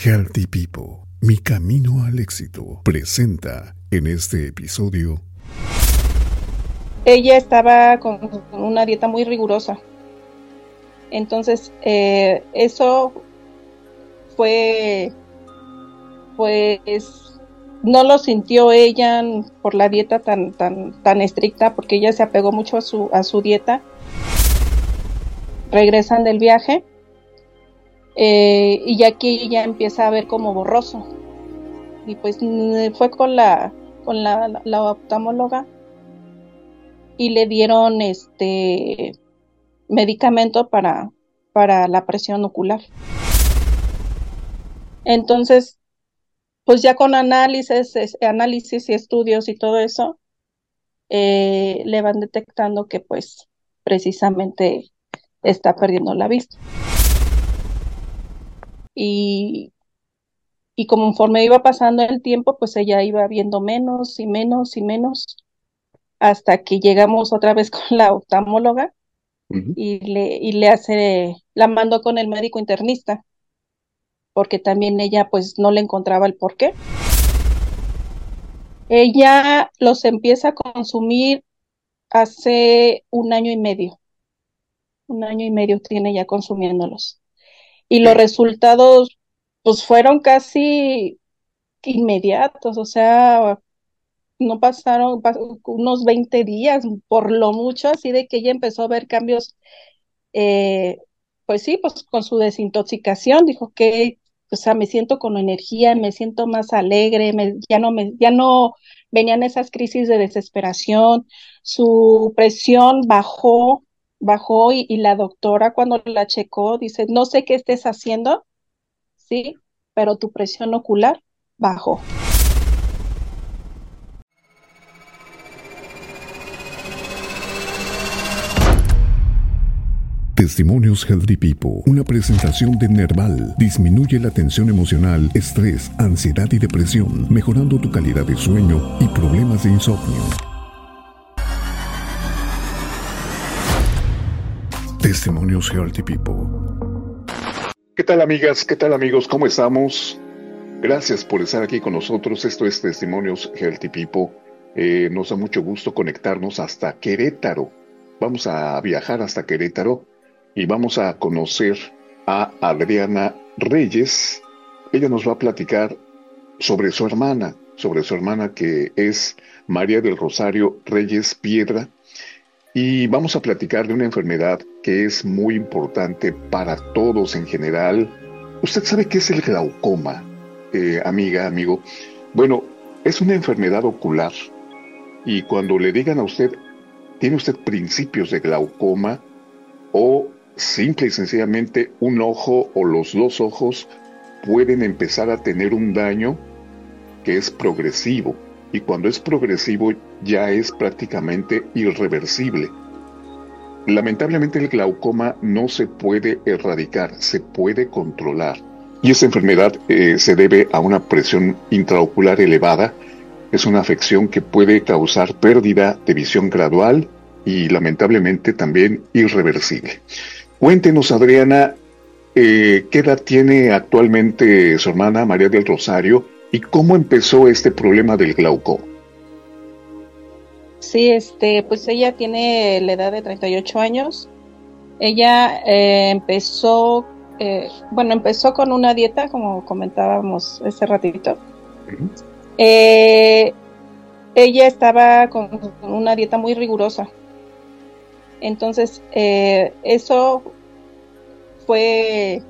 Healthy People, mi camino al éxito, presenta en este episodio. Ella estaba con una dieta muy rigurosa. Entonces, eh, eso fue, pues, no lo sintió ella por la dieta tan, tan, tan estricta, porque ella se apegó mucho a su, a su dieta. Regresan del viaje eh, y aquí ya empieza a ver como borroso. Y pues fue con la, con la, la, oftalmóloga y le dieron este medicamento para, para la presión ocular. Entonces, pues ya con análisis, análisis y estudios y todo eso, eh, le van detectando que pues precisamente está perdiendo la vista y, y conforme iba pasando el tiempo, pues ella iba viendo menos y menos y menos hasta que llegamos otra vez con la oftalmóloga y, le, y le hace, la mandó con el médico internista, porque también ella pues no le encontraba el por qué. Ella los empieza a consumir hace un año y medio. Un año y medio tiene ya consumiéndolos y los resultados pues fueron casi inmediatos, o sea, no pasaron unos 20 días, por lo mucho, así de que ella empezó a ver cambios, eh, pues sí, pues con su desintoxicación, dijo que, o sea, me siento con energía, me siento más alegre, ya no me, ya no venían esas crisis de desesperación, su presión bajó, bajó y, la doctora cuando la checó dice, no sé qué estés haciendo, sí, pero tu presión ocular bajó. Testimonios Healthy People, una presentación de Nerval, disminuye la tensión emocional, estrés, ansiedad y depresión, mejorando tu calidad de sueño y problemas de insomnio. Testimonios Healthy People. ¿Qué tal amigas? ¿Qué tal amigos? ¿Cómo estamos? Gracias por estar aquí con nosotros. Esto es Testimonios Healthy People. Eh, nos da mucho gusto conectarnos hasta Querétaro. Vamos a viajar hasta Querétaro y vamos a conocer a Adriana Reyes. Ella nos va a platicar sobre su hermana, sobre su hermana que es María del Rosario Reyes Piedra y vamos a platicar de una enfermedad que es muy importante para todos en general. ¿Usted sabe qué es el glaucoma, eh, amiga, amigo? Bueno, es una enfermedad ocular y cuando le digan a usted, ¿tiene usted principios de glaucoma? O simple y sencillamente un ojo o los dos ojos pueden empezar a tener un daño que es progresivo y cuando es progresivo ya es prácticamente irreversible. Lamentablemente el glaucoma no se puede erradicar, se puede controlar. Y esta enfermedad eh, se debe a una presión intraocular elevada. Es una afección que puede causar pérdida de visión gradual y lamentablemente también irreversible. Cuéntenos, Adriana, eh, ¿qué edad tiene actualmente su hermana María del Rosario ¿Y cómo empezó este problema del glaucoma? Sí, este, pues ella tiene la edad de 38 años. Ella eh, empezó, eh, bueno, empezó con una dieta, como comentábamos ese ratito. Eh, ella estaba con una dieta muy rigurosa. Entonces, eso fue,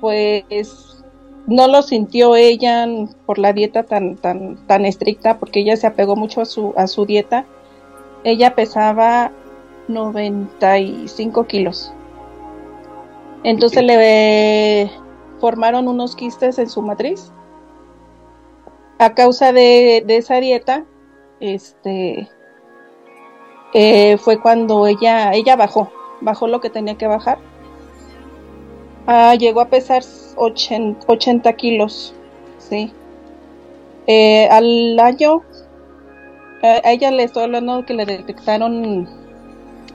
pues, no lo sintió ella por la dieta tan, tan, tan estricta, porque ella se apegó mucho a su, a su dieta. Ella pesaba 95 kilos. Entonces le formaron unos quistes en su matriz. A causa de, esa dieta, este eh, fue cuando ella, ella bajó, bajó lo que tenía que bajar Ah, llegó a pesar 80, kilos, sí. Eh, al año, a ella le estoy hablando que le detectaron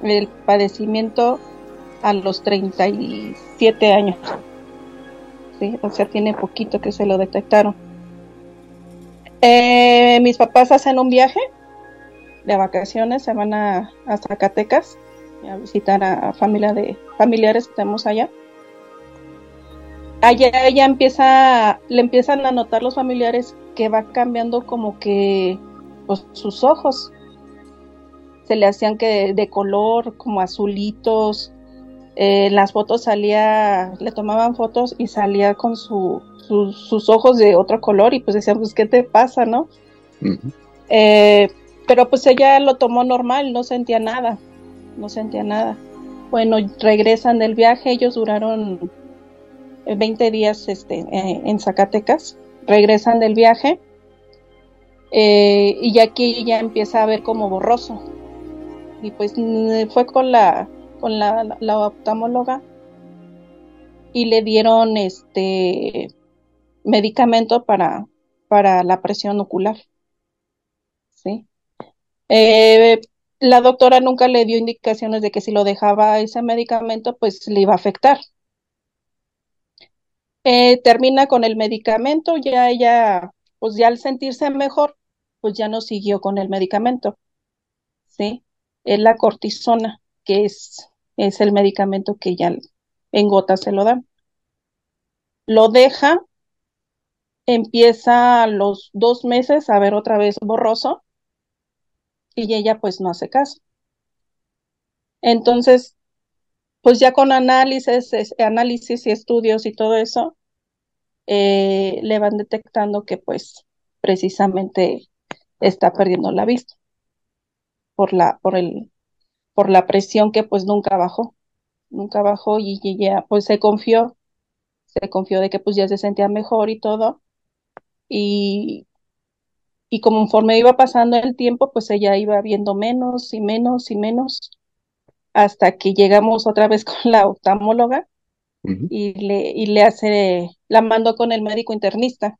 el padecimiento a los 37 años. Sí, o sea, tiene poquito que se lo detectaron. Eh, mis papás hacen un viaje de vacaciones, se van a, Zacatecas a visitar a, familia de familiares que tenemos allá. Allá ella empieza, le empiezan a notar los familiares que va cambiando como que pues, sus ojos. Se le hacían que de color, como azulitos. Eh, las fotos salía, le tomaban fotos y salía con su, sus ojos de otro color y pues decían, pues, ¿qué te pasa, no? Eh, pero pues ella lo tomó normal, no sentía nada, no sentía nada. Bueno, regresan del viaje, ellos duraron 20 días este, eh, en Zacatecas, regresan del viaje eh, y aquí ya empieza a ver como borroso. Y pues mm, fue con la, con la, la oftalmóloga y le dieron este medicamento para, para la presión ocular. ¿Sí? Eh, la doctora nunca le dio indicaciones de que si lo dejaba ese medicamento, pues le iba a afectar. Eh, termina con el medicamento, ya ella, pues ya al sentirse mejor, pues ya no siguió con el medicamento. ¿Sí? Es la cortisona, que es, es el medicamento que ya en gotas se lo dan. Lo deja, empieza a los dos meses a ver otra vez borroso y ella pues no hace caso. Entonces, pues ya con análisis, análisis y estudios y todo eso, eh, le van detectando que pues precisamente está perdiendo la vista por la, por el, por la presión que pues nunca bajó, nunca bajó y ella pues se confió, se confió de que pues ya se sentía mejor y todo, y, y conforme iba pasando el tiempo, pues ella iba viendo menos y menos y menos, hasta que llegamos otra vez con la oftalmóloga y, le, y le hace, la mandó con el médico internista,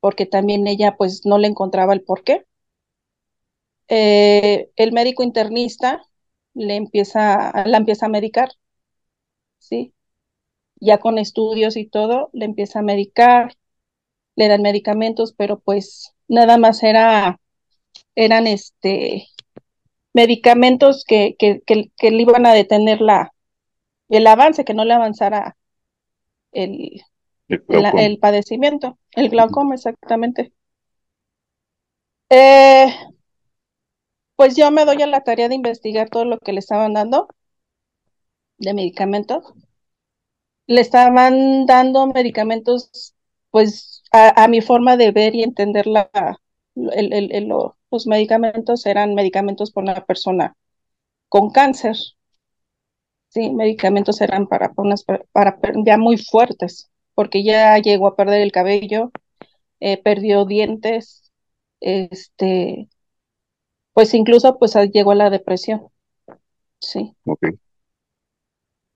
porque también ella pues no le encontraba el por qué. Eh, el médico internista le empieza, la empieza a medicar, ¿sí? Ya con estudios y todo, le empieza a medicar, le dan medicamentos, pero pues nada más era, eran este medicamentos que, que, que, le iban a detener la, el avance, que no le avanzara el, el, padecimiento, el glaucoma exactamente. Eh, pues yo me doy a la tarea de investigar todo lo que le estaban dando de medicamentos. Le estaban dando medicamentos, pues a, mi forma de ver y entender la, el, los medicamentos eran medicamentos para una persona con cáncer. Sí, medicamentos eran para, para, ya muy fuertes, porque ya llegó a perder el cabello, eh, perdió dientes, este, pues incluso pues llegó a la depresión. Sí. Okay.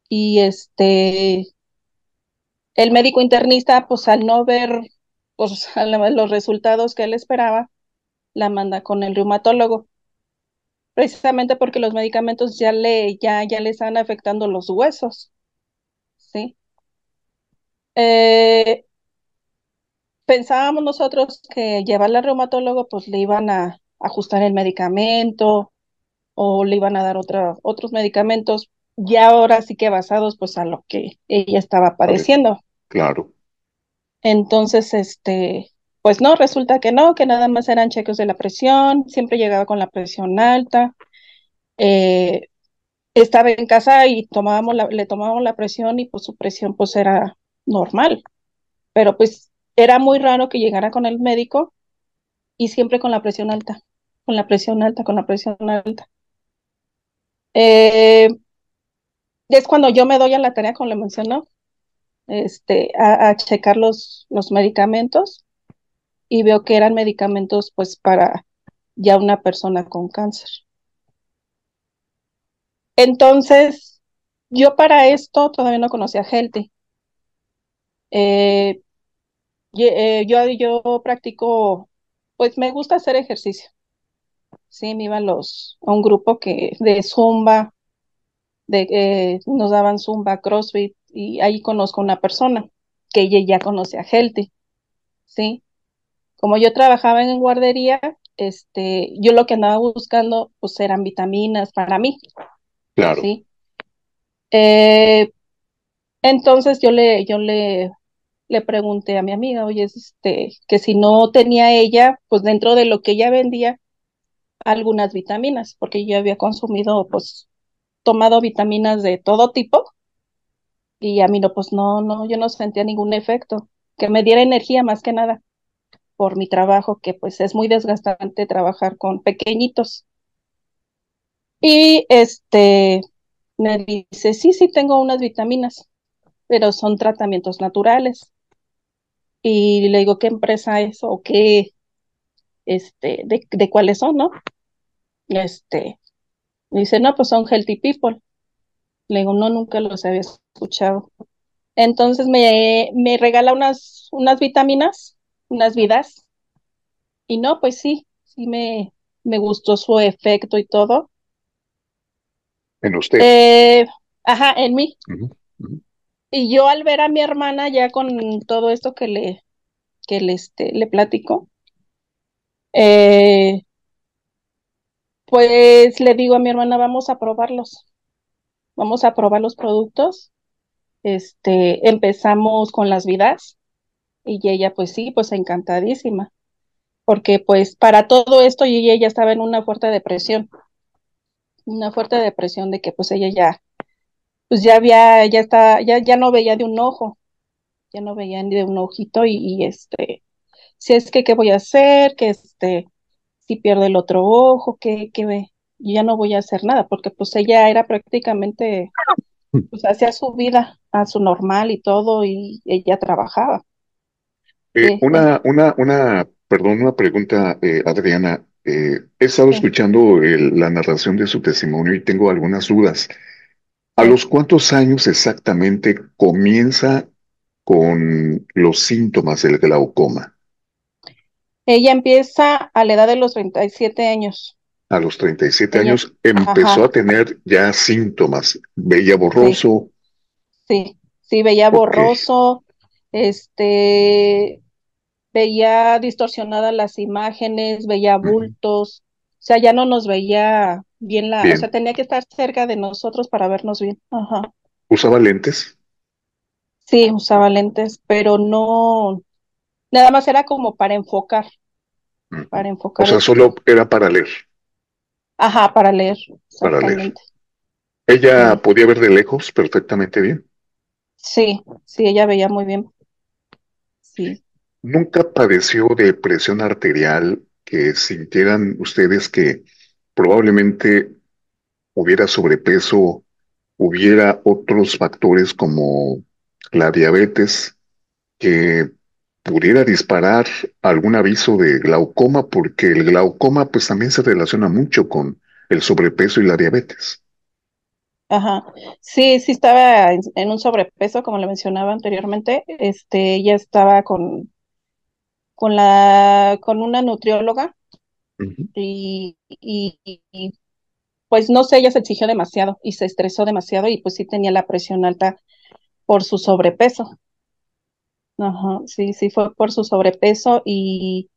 Y este, el médico internista, pues al no ver pues, los resultados que él esperaba, la manda con el reumatólogo. Precisamente porque los medicamentos ya le, ya, ya le están afectando los huesos. ¿Sí? Eh, pensábamos nosotros que llevarla al reumatólogo, pues le iban a ajustar el medicamento o le iban a dar otra, otros medicamentos, ya ahora sí que basados pues a lo que ella estaba padeciendo. Claro. Entonces, este, pues no, resulta que no, que nada más eran cheques de la presión, siempre llegaba con la presión alta. Eh, estaba en casa y tomábamos la, le tomábamos la presión y pues su presión pues era normal. Pero pues era muy raro que llegara con el médico y siempre con la presión alta, con la presión alta, con la presión alta. Eh, es cuando yo me doy a la tarea, como le mencionó, este, a, checar los, los medicamentos y veo que eran medicamentos pues para ya una persona con cáncer. Entonces, yo para esto todavía no conocía a Healthy. Eh, eh, yo, yo practico, pues me gusta hacer ejercicio. Sí, me iba los, a un grupo que de Zumba, de, eh, nos daban Zumba, CrossFit, y ahí conozco una persona que ella ya conocía a Healthy, ¿sí? Como yo trabajaba en guardería, este, yo lo que andaba buscando, pues eran vitaminas para mí. Claro. ¿sí? Eh, entonces yo le, yo le, le pregunté a mi amiga, oye, este, que si no tenía ella, pues dentro de lo que ella vendía, algunas vitaminas, porque yo había consumido, pues, tomado vitaminas de todo tipo, y a mí no, pues no, no, yo no sentía ningún efecto, que me diera energía más que nada por mi trabajo, que pues es muy desgastante trabajar con pequeñitos. Y este me dice, sí, sí, tengo unas vitaminas, pero son tratamientos naturales. Y le digo, ¿qué empresa es o qué, este, de, de cuáles son, no? Este, me dice, no, pues son Healthy People. Le digo, no, nunca los había escuchado. Entonces me, me regala unas, unas vitaminas, unas vidas. Y no, pues sí, sí me, me gustó su efecto y todo. En usted. Eh, ajá, en mí. Y yo al ver a mi hermana ya con todo esto que le, que le, este, le platico, eh, pues le digo a mi hermana, vamos a probarlos. Vamos a probar los productos. Este, empezamos con las vidas y ella pues sí, pues encantadísima. Porque pues para todo esto y ella estaba en una fuerte depresión. Una fuerte depresión de que pues ella ya pues ya había, ya está, ya, ya no veía de un ojo, ya no veía ni de un ojito y, y este, si es que qué voy a hacer, que este, si pierdo el otro ojo, que, que ya no voy a hacer nada, porque pues ella era prácticamente, pues hacía su vida a su normal y todo, y ella trabajaba. Eh, una, una, una, perdón, una pregunta, eh, Adriana. Eh, he estado escuchando la narración de su testimonio y tengo algunas dudas. ¿A los cuántos años exactamente comienza con los síntomas del glaucoma? Ella empieza a la edad de los 37 años. A los 37 años empezó a tener ya síntomas. Veía borroso. Sí, sí, veía borroso, este, veía distorsionadas las imágenes, veía bultos, o sea, ya no nos veía bien la, o sea, tenía que estar cerca de nosotros para vernos bien. Ajá. ¿Usaba lentes? Sí, usaba lentes, pero no, Nada más era como para enfocar. Para enfocar. O sea, solo era para leer. Ajá, para leer. Para leer. ¿Ella podía ver de lejos perfectamente bien? Sí, sí, ella veía muy bien. Sí. ¿Nunca padeció de presión arterial que sintieran ustedes que probablemente hubiera sobrepeso, hubiera otros factores como la diabetes que pudiera disparar algún aviso de glaucoma, porque el glaucoma pues también se relaciona mucho con el sobrepeso y la diabetes. Ajá, sí, sí estaba en, un sobrepeso, como le mencionaba anteriormente, este, ella estaba con, con la, con una nutrióloga y, y, pues no sé, ella se exigió demasiado y se estresó demasiado y pues sí tenía la presión alta por su sobrepeso. Ajá, sí, sí, fue por su sobrepeso y,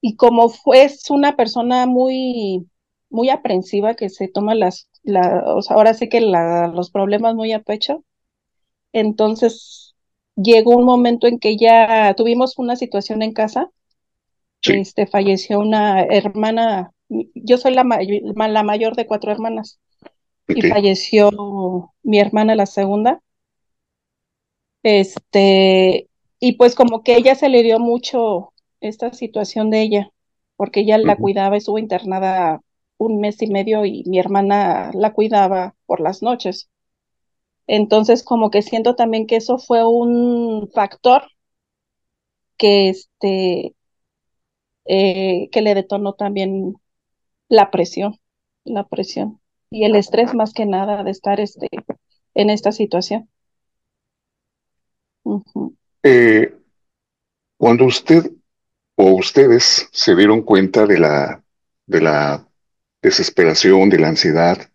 y como fue, es una persona muy, muy aprensiva que se toma las, la, o sea, ahora sí que la, los problemas muy a pecho, entonces llegó un momento en que ya tuvimos una situación en casa, este, falleció una hermana, yo soy la, la mayor de cuatro hermanas, y falleció mi hermana la segunda, este, y pues como que ella se le dio mucho esta situación de ella, porque ella la cuidaba, estuvo internada un mes y medio y mi hermana la cuidaba por las noches. Entonces, como que siento también que eso fue un factor que este eh, que le detonó también la presión, la presión y el estrés más que nada de estar este en esta situación. Eh, cuando usted o ustedes se dieron cuenta de la, de la desesperación, de la ansiedad,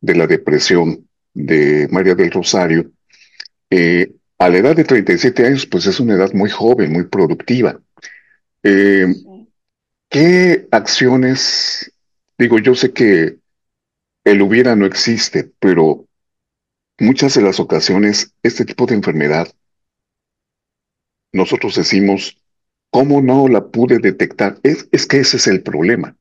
de la depresión de María del Rosario, eh, a la edad de 37 años, pues es una edad muy joven, muy productiva. Eh, ¿Qué acciones, digo, yo sé que el hubiera no existe, pero muchas de las ocasiones este tipo de enfermedad, nosotros decimos, ¿cómo no la pude detectar? Es, es que ese es el problema.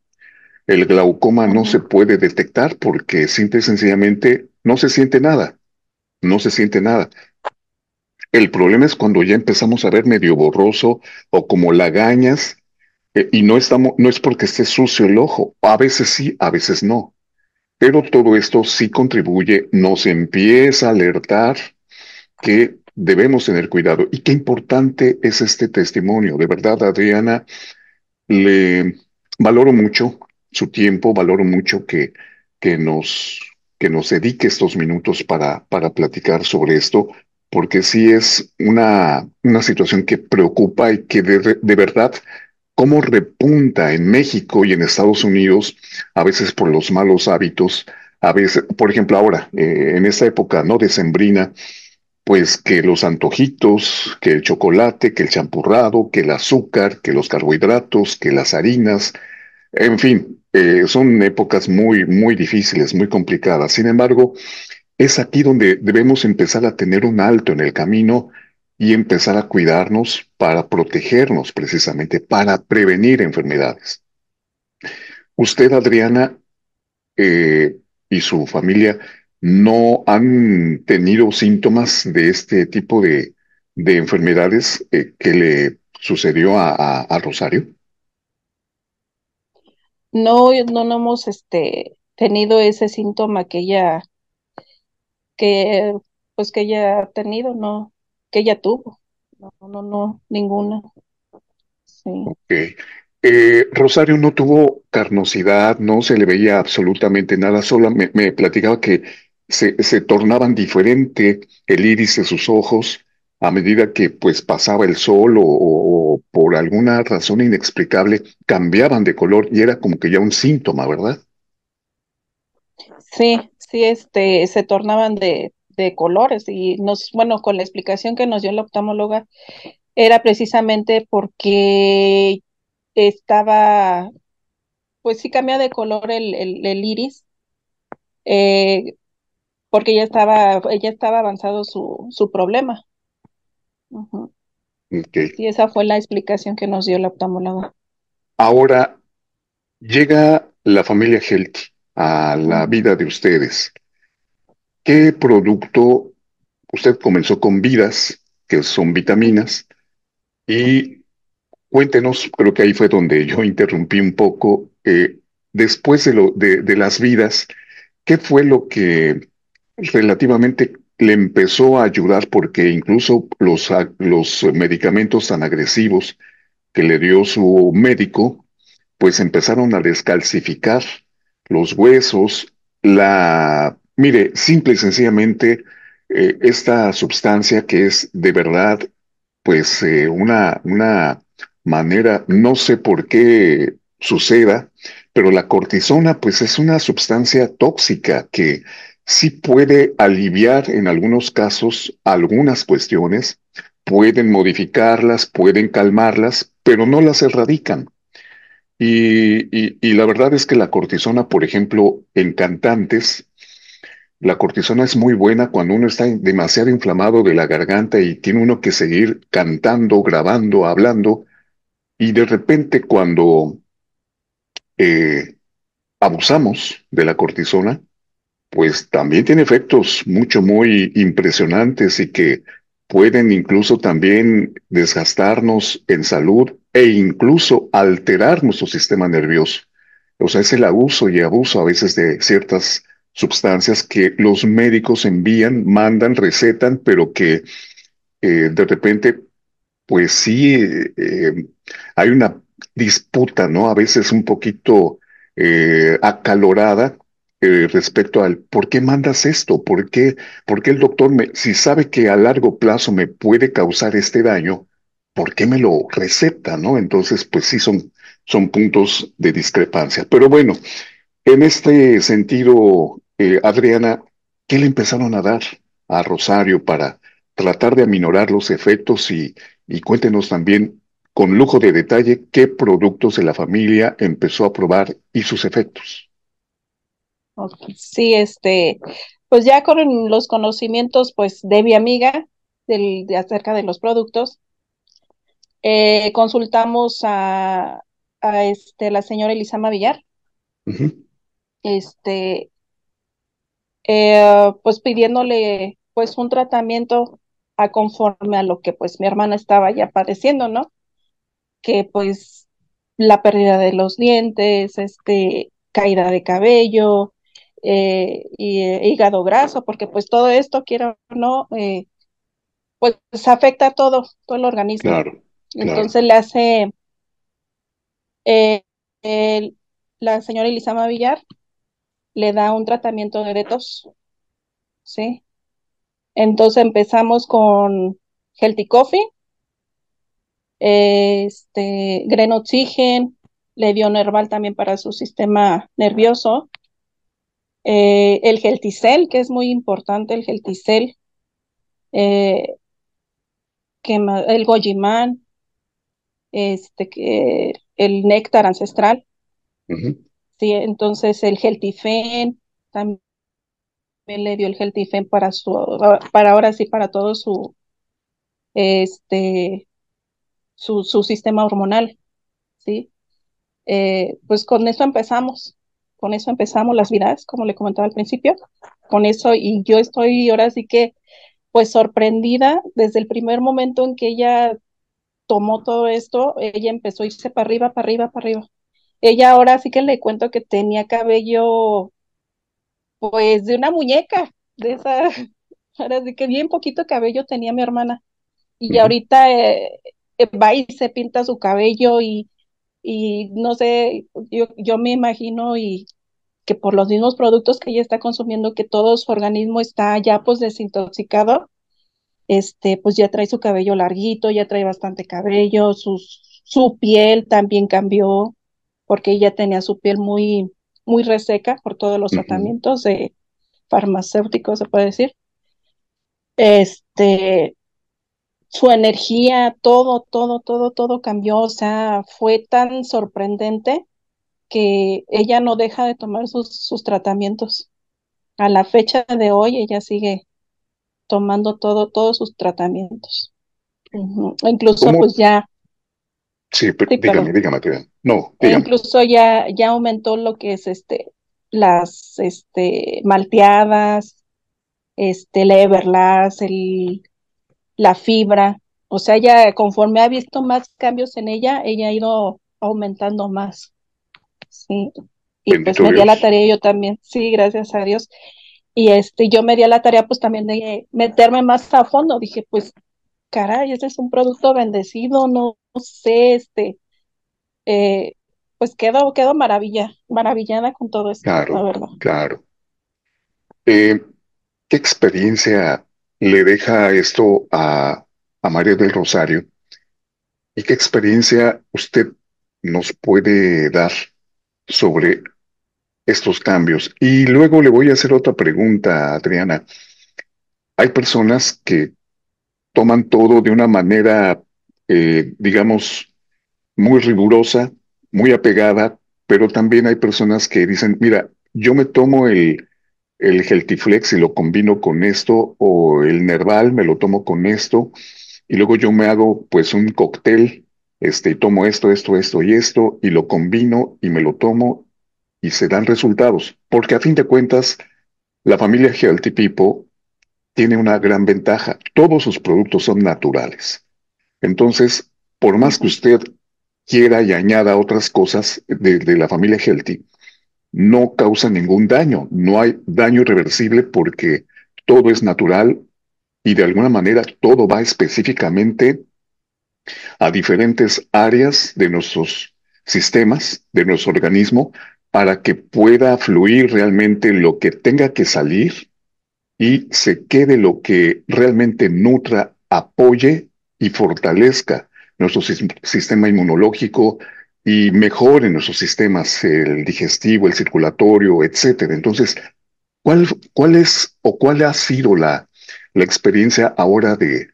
El glaucoma no se puede detectar porque simple y sencillamente no se siente nada. No se siente nada. El problema es cuando ya empezamos a ver medio borroso o como lagañas eh, y no estamos, no es porque esté sucio el ojo. A veces sí, a veces no. Pero todo esto sí contribuye, nos empieza a alertar que debemos tener cuidado. Y qué importante es este testimonio. De verdad, Adriana, le valoro mucho su tiempo, valoro mucho que, que nos que nos dedique estos minutos para, para platicar sobre esto, porque sí es una, una situación que preocupa y que de, de verdad cómo repunta en México y en Estados Unidos, a veces por los malos hábitos, a veces, por ejemplo, ahora, eh, en esta época no decembrina, pues que los antojitos, que el chocolate, que el champurrado, que el azúcar, que los carbohidratos, que las harinas, en fin, eh, son épocas muy, muy difíciles, muy complicadas. Sin embargo, es aquí donde debemos empezar a tener un alto en el camino y empezar a cuidarnos para protegernos precisamente, para prevenir enfermedades. Usted, Adriana, eh, y su familia no han tenido síntomas de este tipo de, enfermedades eh, que le sucedió a, Rosario? No, no, no hemos este, tenido ese síntoma que ella que pues que ella ha tenido, no, que ella tuvo. No, no, no, ninguna. Sí. Eh, Rosario no tuvo carnosidad, no se le veía absolutamente nada, solo me, platicaba que se, se, tornaban diferente el iris de sus ojos a medida que pues pasaba el sol o, por alguna razón inexplicable cambiaban de color y era como que ya un síntoma, ¿verdad? Sí, sí, este, se tornaban de, de colores y nos, bueno, con la explicación que nos dio la oftalmóloga, era precisamente porque estaba, pues sí cambia de color el, el, iris, eh, porque ya estaba, ella estaba avanzado su, su problema. Y esa fue la explicación que nos dio la oftalmóloga. Ahora llega la familia Healthy a la vida de ustedes. ¿Qué producto usted comenzó con vidas, que son vitaminas, y cuéntenos, creo que ahí fue donde yo interrumpí un poco, eh, después de, lo, de, las vidas, ¿qué fue lo que relativamente le empezó a ayudar? Porque incluso los, los medicamentos tan agresivos que le dio su médico, pues empezaron a descalcificar los huesos, la, mire, simple y sencillamente, eh, esta sustancia que es de verdad, pues eh, una, una manera, no sé por qué suceda, pero la cortisona, pues es una sustancia tóxica que sí puede aliviar en algunos casos algunas cuestiones, pueden modificarlas, pueden calmarlas, pero no las erradican. Y, la verdad es que la cortisona, por ejemplo, en cantantes, la cortisona es muy buena cuando uno está demasiado inflamado de la garganta y tiene uno que seguir cantando, grabando, hablando, y de repente cuando eh, abusamos de la cortisona, pues también tiene efectos mucho, muy impresionantes y que pueden incluso también desgastarnos en salud e incluso alterar nuestro sistema nervioso. O sea, es el abuso y abuso a veces de ciertas sustancias que los médicos envían, mandan, recetan, pero que eh, de repente, pues sí, eh, hay una disputa, ¿no? A veces un poquito eh, acalorada respecto al por qué mandas esto, por qué, por qué el doctor, me, si sabe que a largo plazo me puede causar este daño, ¿por qué me lo receta, no? Entonces, pues sí, son, son puntos de discrepancia. Pero bueno, en este sentido, eh, Adriana, ¿qué le empezaron a dar a Rosario para, tratar de aminorar los efectos y, y cuéntenos también con lujo de detalle qué productos de la familia empezó a probar y sus efectos. Sí, este, pues ya con los conocimientos pues de mi amiga del, de acerca de los productos, eh, consultamos a, a este, la señora Elisama Villar. Este, eh, pues pidiéndole pues un tratamiento a conforme a lo que pues mi hermana estaba ya padeciendo, ¿no? Que pues la pérdida de los dientes, este, caída de cabello, eh, y eh, hígado graso, porque pues todo esto, quiero o no, eh, pues afecta a todo, todo el organismo. Claro. Entonces le hace la señora Elisama Villar le da un tratamiento de detox, ¿sí? Entonces empezamos con Healthy Coffee, este, Grenoxigen, le dio Nerval también para su sistema nervioso, eh, el Gelticel, que es muy importante, el Gelticel, eh, que, el Gojiman, este, que, el néctar ancestral. Sí, entonces el Geltifen, también le dio el Geltifen para su, para ahora sí, para todo su, este, su, su sistema hormonal, ¿sí? Eh, pues con eso empezamos con eso empezamos las vidas, como le comentaba al principio, con eso y yo estoy ahora sí que pues sorprendida desde el primer momento en que ella tomó todo esto, ella empezó a irse para arriba, para arriba, para arriba. Ella ahora sí que le cuento que tenía cabello pues de una muñeca, de esa, ahora sí que bien poquito cabello tenía mi hermana. Y ahorita eh, eh, va y se pinta su cabello y y no sé, yo, yo me imagino y que por los mismos productos que ella está consumiendo, que todo su organismo está ya pues desintoxicado, este, pues ya trae su cabello larguito, ya trae bastante cabello, su, su piel también cambió, porque ella tenía su piel muy, muy reseca por todos los tratamientos de farmacéuticos, se puede decir. Este, su energía, todo, todo, todo, todo cambió, o sea, fue tan sorprendente que ella no deja de tomar sus, sus tratamientos. A la fecha de hoy, ella sigue tomando todo, todos sus tratamientos. Incluso, pues ya. Sí, pero dígame, dígame, No, dígame. Incluso ya, ya aumentó lo que es este, las este, malteadas, este, el Everlast, el la fibra, o sea, ya conforme ha visto más cambios en ella, ella ha ido aumentando más. Sí. Y pues me di la tarea yo también, sí, gracias a Dios. Y este, yo me di la tarea pues también de meterme más a fondo. Dije, pues, caray, este es un producto bendecido, no, sé, este, eh, pues quedo, quedo maravilla, maravillada con todo esto, claro, la verdad. Claro. Eh, ¿Qué experiencia le deja esto a, a María del Rosario? ¿Y qué experiencia usted nos puede dar sobre estos cambios? Y luego le voy a hacer otra pregunta, Adriana. Hay personas que toman todo de una manera, eh, digamos, muy rigurosa, muy apegada, pero también hay personas que dicen, mira, yo me tomo el, el Geltiflex y lo combino con esto, o el Nerval me lo tomo con esto, y luego yo me hago pues un cóctel, este, y tomo esto, esto, esto y esto, y lo combino y me lo tomo, y se dan resultados. Porque a fin de cuentas, la familia Healthy People tiene una gran ventaja. Todos sus productos son naturales. Entonces, por más que usted quiera y añada otras cosas de, de la familia Healthy, no causa ningún daño, no hay daño irreversible porque todo es natural y de alguna manera todo va específicamente a diferentes áreas de nuestros sistemas, de nuestro organismo, para que pueda fluir realmente lo que tenga que salir y se quede lo que realmente nutra, apoye y fortalezca nuestro sistema inmunológico, y mejoren nuestros sistemas, el digestivo, el circulatorio, etcétera. Entonces, ¿cuál, cuál es o cuál ha sido la, la experiencia ahora de,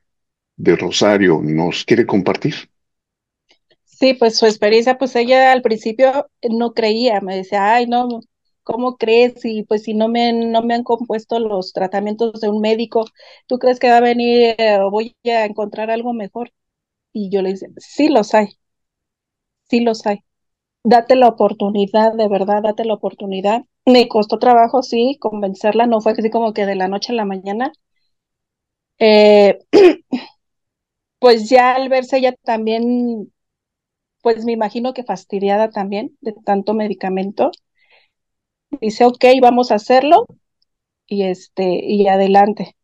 de Rosario. ¿Nos quiere compartir? Sí, pues su experiencia, pues ella al principio no creía, me decía, ay, no, ¿cómo crees? Y pues si no me, no me han compuesto los tratamientos de un médico, ¿tú crees que va a venir o voy a encontrar algo mejor? Y yo le dije, sí los hay, sí los hay. Date la oportunidad, de verdad, date la oportunidad. Me costó trabajo, sí, convencerla, no fue así como que de la noche a la mañana. Eh, pues ya al verse ella también, pues me imagino que fastidiada también de tanto medicamento, dice, ok, vamos a hacerlo y este, y adelante.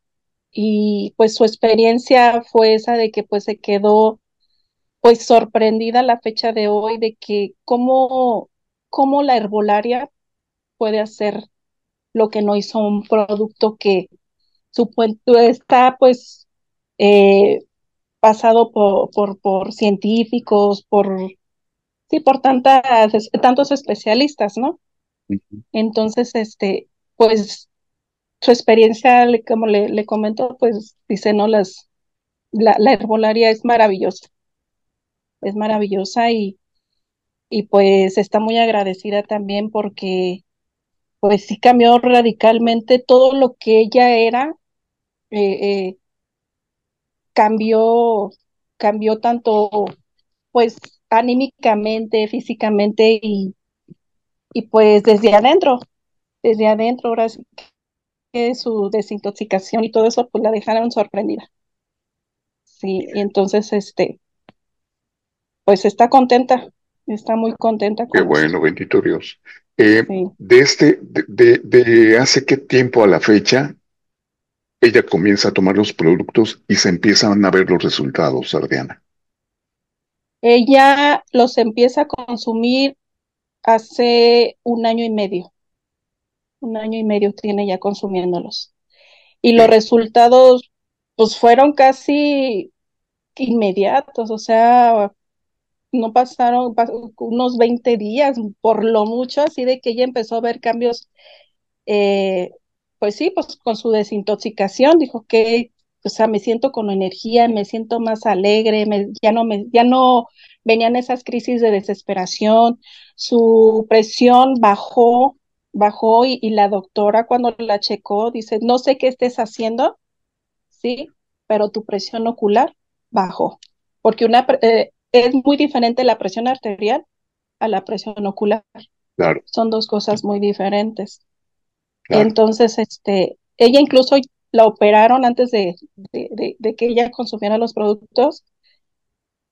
Y pues su experiencia fue esa de que pues se quedó pues sorprendida la fecha de hoy de que cómo, cómo la herbolaria puede hacer lo que no hizo un producto que supuesto está pues eh, pasado por, por, por, científicos, por sí, por tantas, tantos especialistas, ¿no? Entonces, este, pues su experiencia, como le, le comento, pues dice, no, las, la, la herbolaria es maravillosa, es maravillosa y, y pues está muy agradecida también porque pues sí cambió radicalmente todo lo que ella era, eh, eh, cambió, cambió tanto pues anímicamente, físicamente y, y pues desde adentro, desde adentro, ahora sí que su desintoxicación y todo eso, pues la dejaron sorprendida. Sí, y entonces, este, pues está contenta, está muy contenta. Qué bueno, bendito Dios. Eh, de este, de, de, hace qué tiempo a la fecha, ella comienza a tomar los productos y se empiezan a ver los resultados, Ardiana. Ella los empieza a consumir hace un año y medio. Un año y medio tiene ya consumiéndolos. Y los resultados, pues fueron casi inmediatos, o sea, no pasaron unos 20 días, por lo mucho, así de que ella empezó a ver cambios, eh, pues sí, pues con su desintoxicación, dijo que, o sea, me siento con energía, me siento más alegre, me, ya no me, ya no venían esas crisis de desesperación, su presión bajó, bajó y, la doctora cuando la checó dice, no sé qué estés haciendo, sí, pero tu presión ocular bajó, porque una, eh, es muy diferente la presión arterial a la presión ocular. Claro. Son dos cosas muy diferentes. Entonces, este, ella incluso la operaron antes de, de, que ella consumiera los productos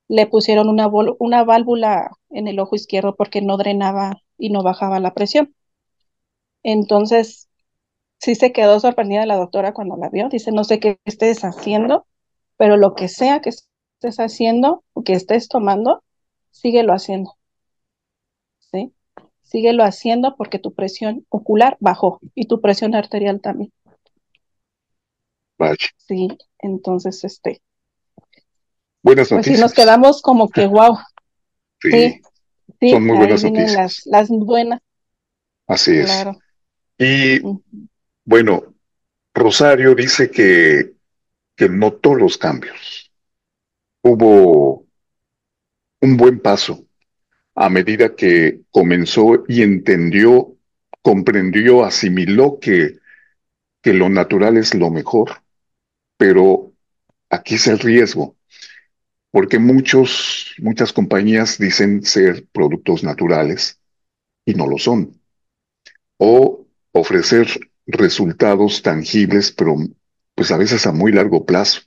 le pusieron una, una válvula en el ojo izquierdo porque no drenaba y no bajaba la presión. Entonces, sí se quedó sorprendida la doctora cuando la vio. Dice, no sé qué estés haciendo, pero lo que sea que estés haciendo o que estés tomando, síguelo haciendo. ¿Sí? Síguelo haciendo porque tu presión ocular bajó y tu presión arterial también. Vaya. Sí, entonces, este, Buenas noticias. Pues sí, nos quedamos como que wow. Sí, son muy buenas noticias. Las, buenas. Así es. Y bueno, Rosario dice que, que notó los cambios. Hubo un buen paso a medida que comenzó y entendió, comprendió, asimiló que, que lo natural es lo mejor. Pero aquí es el riesgo porque muchos, muchas compañías dicen ser productos naturales y no lo son. O ofrecer resultados tangibles, pero pues a veces a muy largo plazo.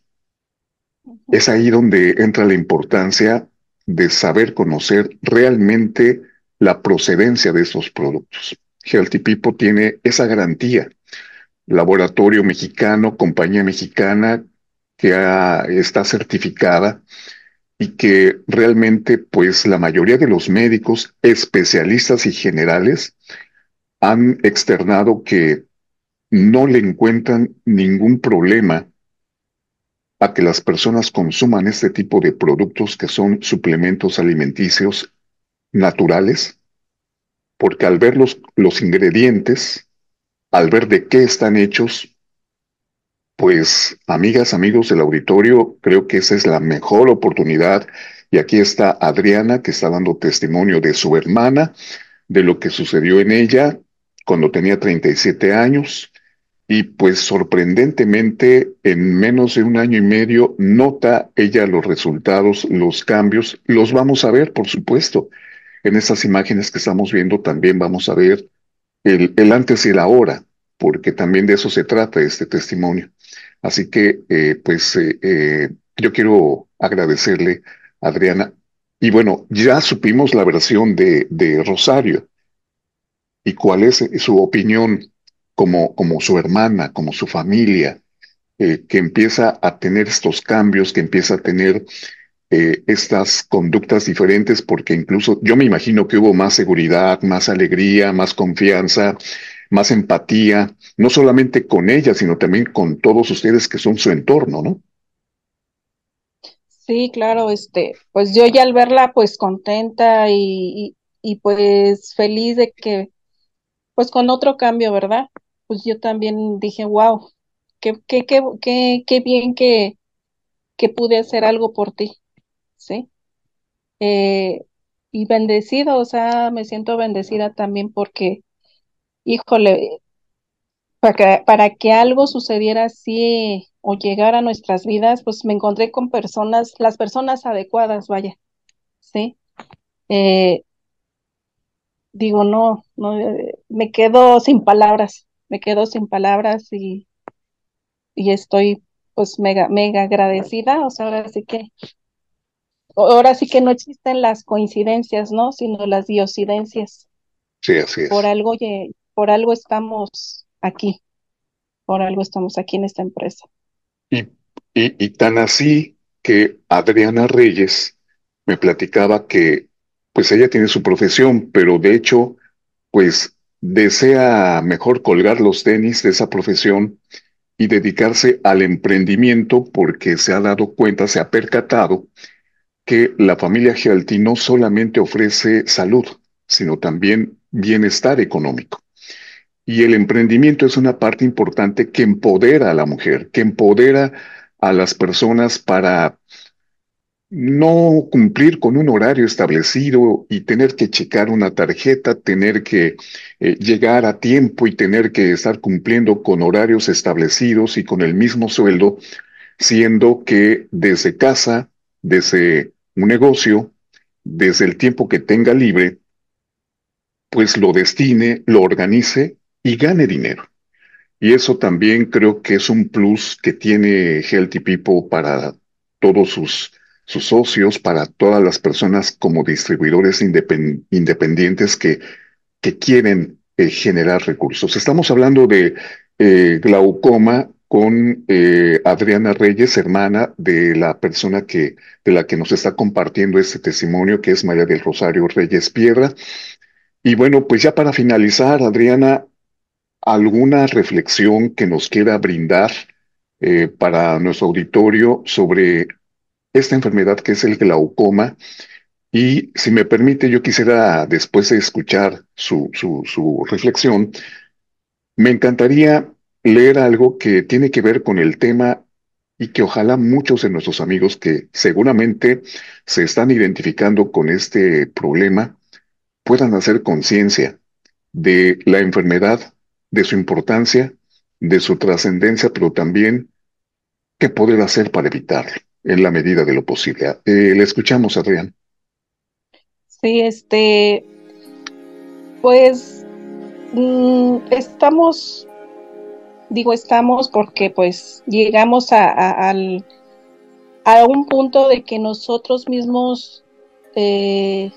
Es ahí donde entra la importancia de saber conocer realmente la procedencia de estos productos. Healthy People tiene esa garantía. Laboratorio mexicano, compañía mexicana que está certificada y que realmente pues la mayoría de los médicos especialistas y generales han externado que no le encuentran ningún problema a que las personas consuman este tipo de productos que son suplementos alimenticios naturales, porque al ver los, los ingredientes, al ver de qué están hechos, Pues, amigas, amigos del auditorio, creo que esa es la mejor oportunidad. Y aquí está Adriana, que está dando testimonio de su hermana, de lo que sucedió en ella cuando tenía 37 años. Y pues sorprendentemente, en menos de un año y medio, nota ella los resultados, los cambios. Los vamos a ver, por supuesto. En estas imágenes que estamos viendo también vamos a ver el, el antes y el ahora, porque también de eso se trata este testimonio. Así que, eh, pues, eh, eh, yo quiero agradecerle, Adriana. Y bueno, ya supimos la versión de, de Rosario y cuál es su opinión como, como su hermana, como su familia, que empieza a tener estos cambios, que empieza a tener estas conductas diferentes, porque incluso yo me imagino que hubo más seguridad, más alegría, más confianza, más empatía, no solamente con ella, sino también con todos ustedes que son su entorno, ¿no? Sí, claro, este, pues yo ya al verla pues contenta y, y, pues feliz de que, pues con otro cambio, ¿verdad? Pues yo también dije, wow, qué, qué, qué, qué, qué bien que, que pude hacer algo por ti, ¿sí? Eh, y bendecido, o sea, me siento bendecida también porque híjole, para que, para que algo sucediera así o llegara a nuestras vidas, pues me encontré con personas, las personas adecuadas, vaya, ¿sí? Eh, digo, no, no, eh, me quedo sin palabras, me quedo sin palabras y, y estoy pues mega, mega agradecida, o sea, ahora sí que, ahora sí que no existen las coincidencias, ¿no? Sino las diosidencias. Sí, así es. Por algo por algo estamos aquí, por algo estamos aquí en esta empresa. Y, y, tan así que Adriana Reyes me platicaba que pues ella tiene su profesión, pero de hecho pues desea mejor colgar los tenis de esa profesión y dedicarse al emprendimiento porque se ha dado cuenta, se ha percatado que la familia Gialti no solamente ofrece salud, sino también bienestar económico. Y el emprendimiento es una parte importante que empodera a la mujer, que empodera a las personas para no cumplir con un horario establecido y tener que checar una tarjeta, tener que eh, llegar a tiempo y tener que estar cumpliendo con horarios establecidos y con el mismo sueldo, siendo que desde casa, desde un negocio, desde el tiempo que tenga libre, pues lo destine, lo organice y gane dinero. Y eso también creo que es un plus que tiene Healthy People para todos sus, sus socios, para todas las personas como distribuidores independientes que, que quieren eh, generar recursos. Estamos hablando de eh, glaucoma con eh, Adriana Reyes, hermana de la persona que, de la que nos está compartiendo este testimonio, que es María del Rosario Reyes Piedra. Y bueno, pues ya para finalizar, Adriana, alguna reflexión que nos quiera brindar para nuestro auditorio sobre esta enfermedad que es el glaucoma. Y si me permite, yo quisiera, después de escuchar su, su, reflexión, me encantaría leer algo que tiene que ver con el tema y que ojalá muchos de nuestros amigos que seguramente se están identificando con este problema puedan hacer conciencia de la enfermedad de su importancia, de su trascendencia, pero también qué poder hacer para evitarlo en la medida de lo posible. Eh, le escuchamos, Adrián. Sí, este, pues mm, estamos, digo estamos porque pues llegamos a, al, a un punto de que nosotros mismos, eh,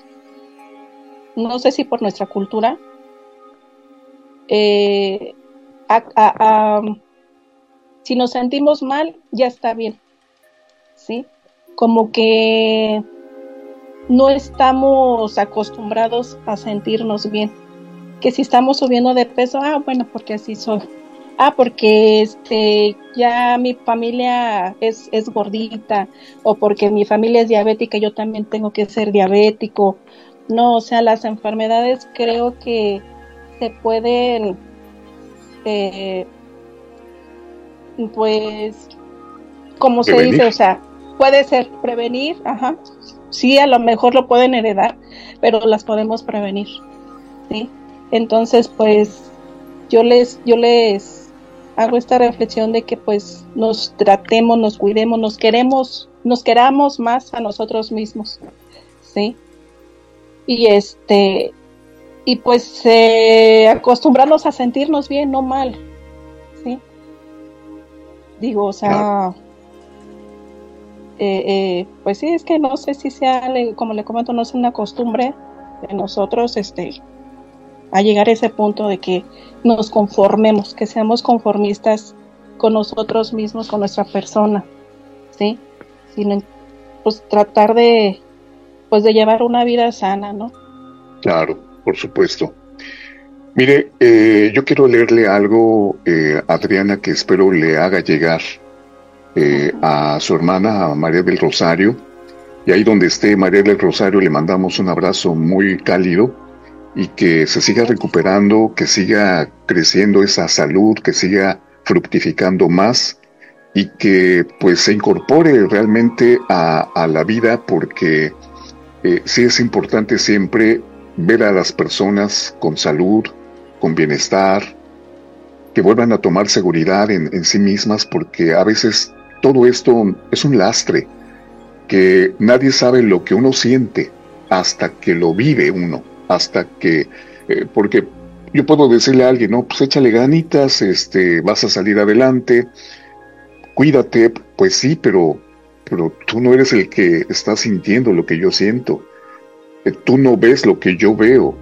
no sé si por nuestra cultura, eh, si nos sentimos mal, ya está bien, ¿sí? Como que no estamos acostumbrados a sentirnos bien. Que si estamos subiendo de peso, ah, bueno, porque así soy. Ah, porque este ya mi familia es, es gordita, o porque mi familia es diabética, yo también tengo que ser diabético. No, o sea, las enfermedades creo que se pueden eh, pues, como se dice, o sea, puede ser prevenir, ajá, sí, a lo mejor lo pueden heredar, pero las podemos prevenir, ¿sí? Entonces, pues, yo les, yo les hago esta reflexión de que, pues, nos tratemos, nos cuidemos, nos queremos, nos queramos más a nosotros mismos, ¿sí? Y este, y pues eh, acostumbrarnos a sentirnos bien, no mal, ¿sí? Digo, o sea, eh, eh, pues sí, es que no sé si sea, como le comento, no es una costumbre de nosotros, este, a llegar a ese punto de que nos conformemos, que seamos conformistas con nosotros mismos, con nuestra persona, ¿sí? Sino, pues tratar de, pues de llevar una vida sana, ¿no? Claro, por supuesto. Mire, eh, yo quiero leerle algo, eh, Adriana, que espero le haga llegar eh, a su hermana, a María del Rosario. Y ahí donde esté María del Rosario le mandamos un abrazo muy cálido y que se siga recuperando, que siga creciendo esa salud, que siga fructificando más y que pues se incorpore realmente a, la vida porque eh, sí es importante siempre ver a las personas con salud, con bienestar, que vuelvan a tomar seguridad en, en sí mismas porque a veces todo esto es un lastre, que nadie sabe lo que uno siente hasta que lo vive uno, hasta que, eh, porque yo puedo decirle a alguien, no, pues échale ganitas, este, vas a salir adelante, cuídate, pues sí, pero, pero tú no eres el que está sintiendo lo que yo siento, eh, tú no ves lo que yo veo,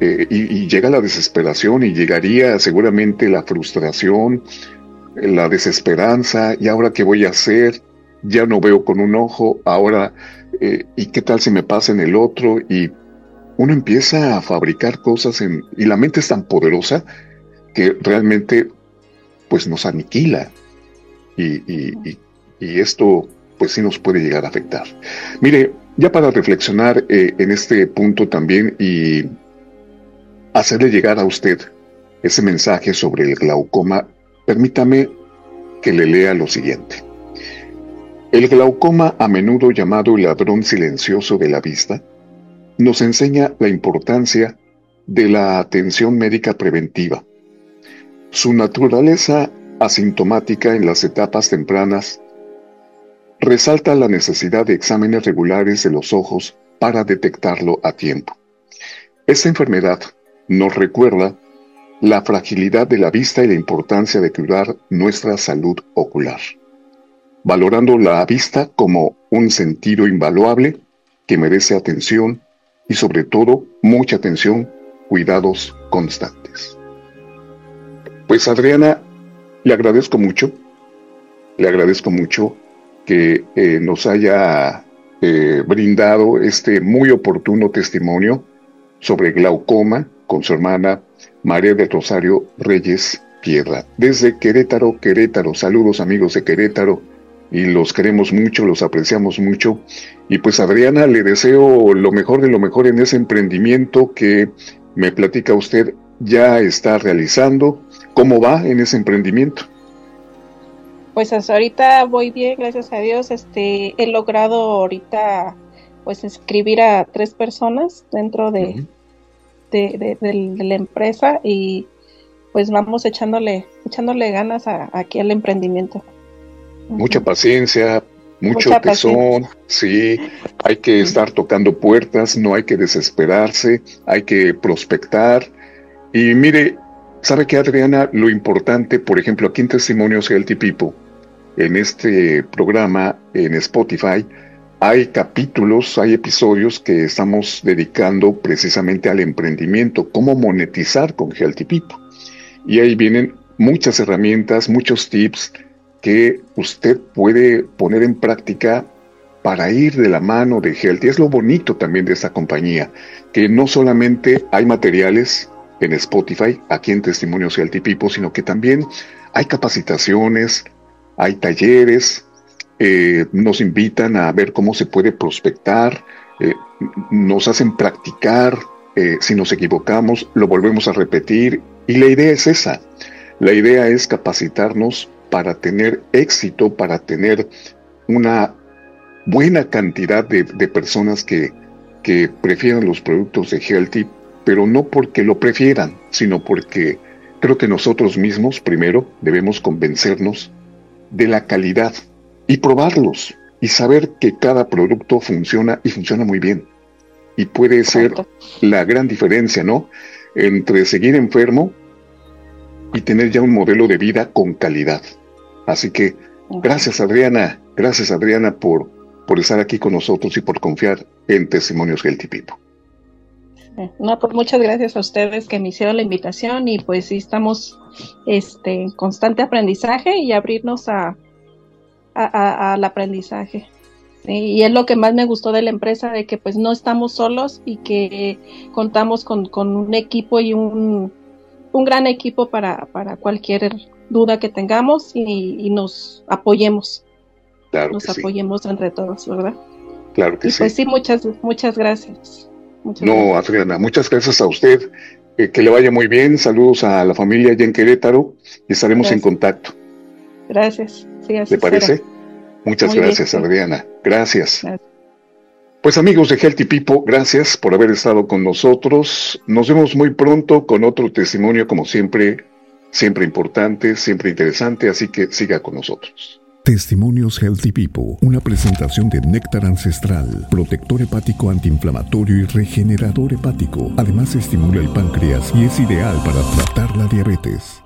eh, y, y, llega la desesperación y llegaría seguramente la frustración, la desesperanza, y ahora qué voy a hacer, ya no veo con un ojo, ahora, eh, ¿y qué tal si me pasa en el otro? Y uno empieza a fabricar cosas en, y la mente es tan poderosa que realmente pues nos aniquila. Y, y, esto pues sí nos puede llegar a afectar. Mire, ya para reflexionar eh, en este punto también y hacerle llegar a usted ese mensaje sobre el glaucoma Permítame que le lea lo siguiente. El glaucoma, a menudo llamado el ladrón silencioso de la vista, nos enseña la importancia de la atención médica preventiva. Su naturaleza asintomática en las etapas tempranas resalta la necesidad de exámenes regulares de los ojos para detectarlo a tiempo. Esta enfermedad nos recuerda la fragilidad de la vista y la importancia de cuidar nuestra salud ocular, valorando la vista como un sentido invaluable que merece atención y sobre todo mucha atención, cuidados constantes. Pues Adriana, le agradezco mucho, le agradezco mucho que eh, nos haya eh, brindado este muy oportuno testimonio sobre glaucoma con su hermana María del Rosario Reyes Piedra. Desde Querétaro, Querétaro, saludos amigos de Querétaro y los queremos mucho, los apreciamos mucho. Y pues Adriana, le deseo lo mejor de lo mejor en ese emprendimiento que me platica usted ya está realizando. ¿Cómo va en ese emprendimiento? Pues hasta ahorita voy bien, gracias a Dios. Este, he logrado ahorita pues inscribir a tres personas dentro de, de, la empresa y pues vamos echándole, echándole ganas a, aquí al emprendimiento. Mucha paciencia, mucho tesón, sí, hay que estar tocando puertas, no hay que desesperarse, hay que prospectar. Y mire, ¿sabe qué, Adriana? Lo importante, por ejemplo, aquí en Testimonios Healthy People, en este programa en Spotify, hay capítulos, hay episodios que estamos dedicando precisamente al emprendimiento, cómo monetizar con People. Y ahí vienen muchas herramientas, muchos tips que usted puede poner en práctica para ir de la mano de Healthy. Es lo bonito también de esta compañía, que no solamente hay materiales en Spotify, aquí en Testimonios Healthy People, sino que también hay capacitaciones, hay talleres, eh, nos invitan a ver cómo se puede prospectar, eh, nos hacen practicar, eh, si nos equivocamos, lo volvemos a repetir y la idea es esa. La idea es capacitarnos para tener éxito, para tener una buena cantidad de, personas que, que prefieran los productos de Healthy, pero no porque lo prefieran, sino porque creo que nosotros mismos primero debemos convencernos de la calidad y probarlos y saber que cada producto funciona y funciona muy bien. Y puede ser la gran diferencia, ¿no? Entre seguir enfermo y tener ya un modelo de vida con calidad. Así que gracias Adriana, gracias Adriana por, por estar aquí con nosotros y por confiar en Testimonios Healthy People. No, pues muchas gracias a ustedes que me hicieron la invitación y pues sí estamos este, en constante aprendizaje y abrirnos a, al aprendizaje. Y es lo que más me gustó de la empresa, de que pues no estamos solos y que contamos con, un equipo y un, un gran equipo para, para cualquier duda que tengamos y, nos apoyemos. Claro nos apoyemos entre todos, ¿verdad? Claro que y sí. Pues sí, muchas, muchas gracias. no, Adriana, muchas gracias a usted. Eh, que le vaya muy bien. Saludos a la familia allá en Querétaro y estaremos en contacto. Gracias. Sí, así ¿Le parece? Muchas gracias, Adriana. Gracias. Pues amigos de Healthy People, gracias por haber estado con nosotros. Nos vemos muy pronto con otro testimonio, como siempre, siempre importante, siempre interesante, así que siga con nosotros. Testimonios Healthy People, una presentación de néctar ancestral, protector hepático antiinflamatorio y regenerador hepático. Además estimula el páncreas y es ideal para tratar la diabetes.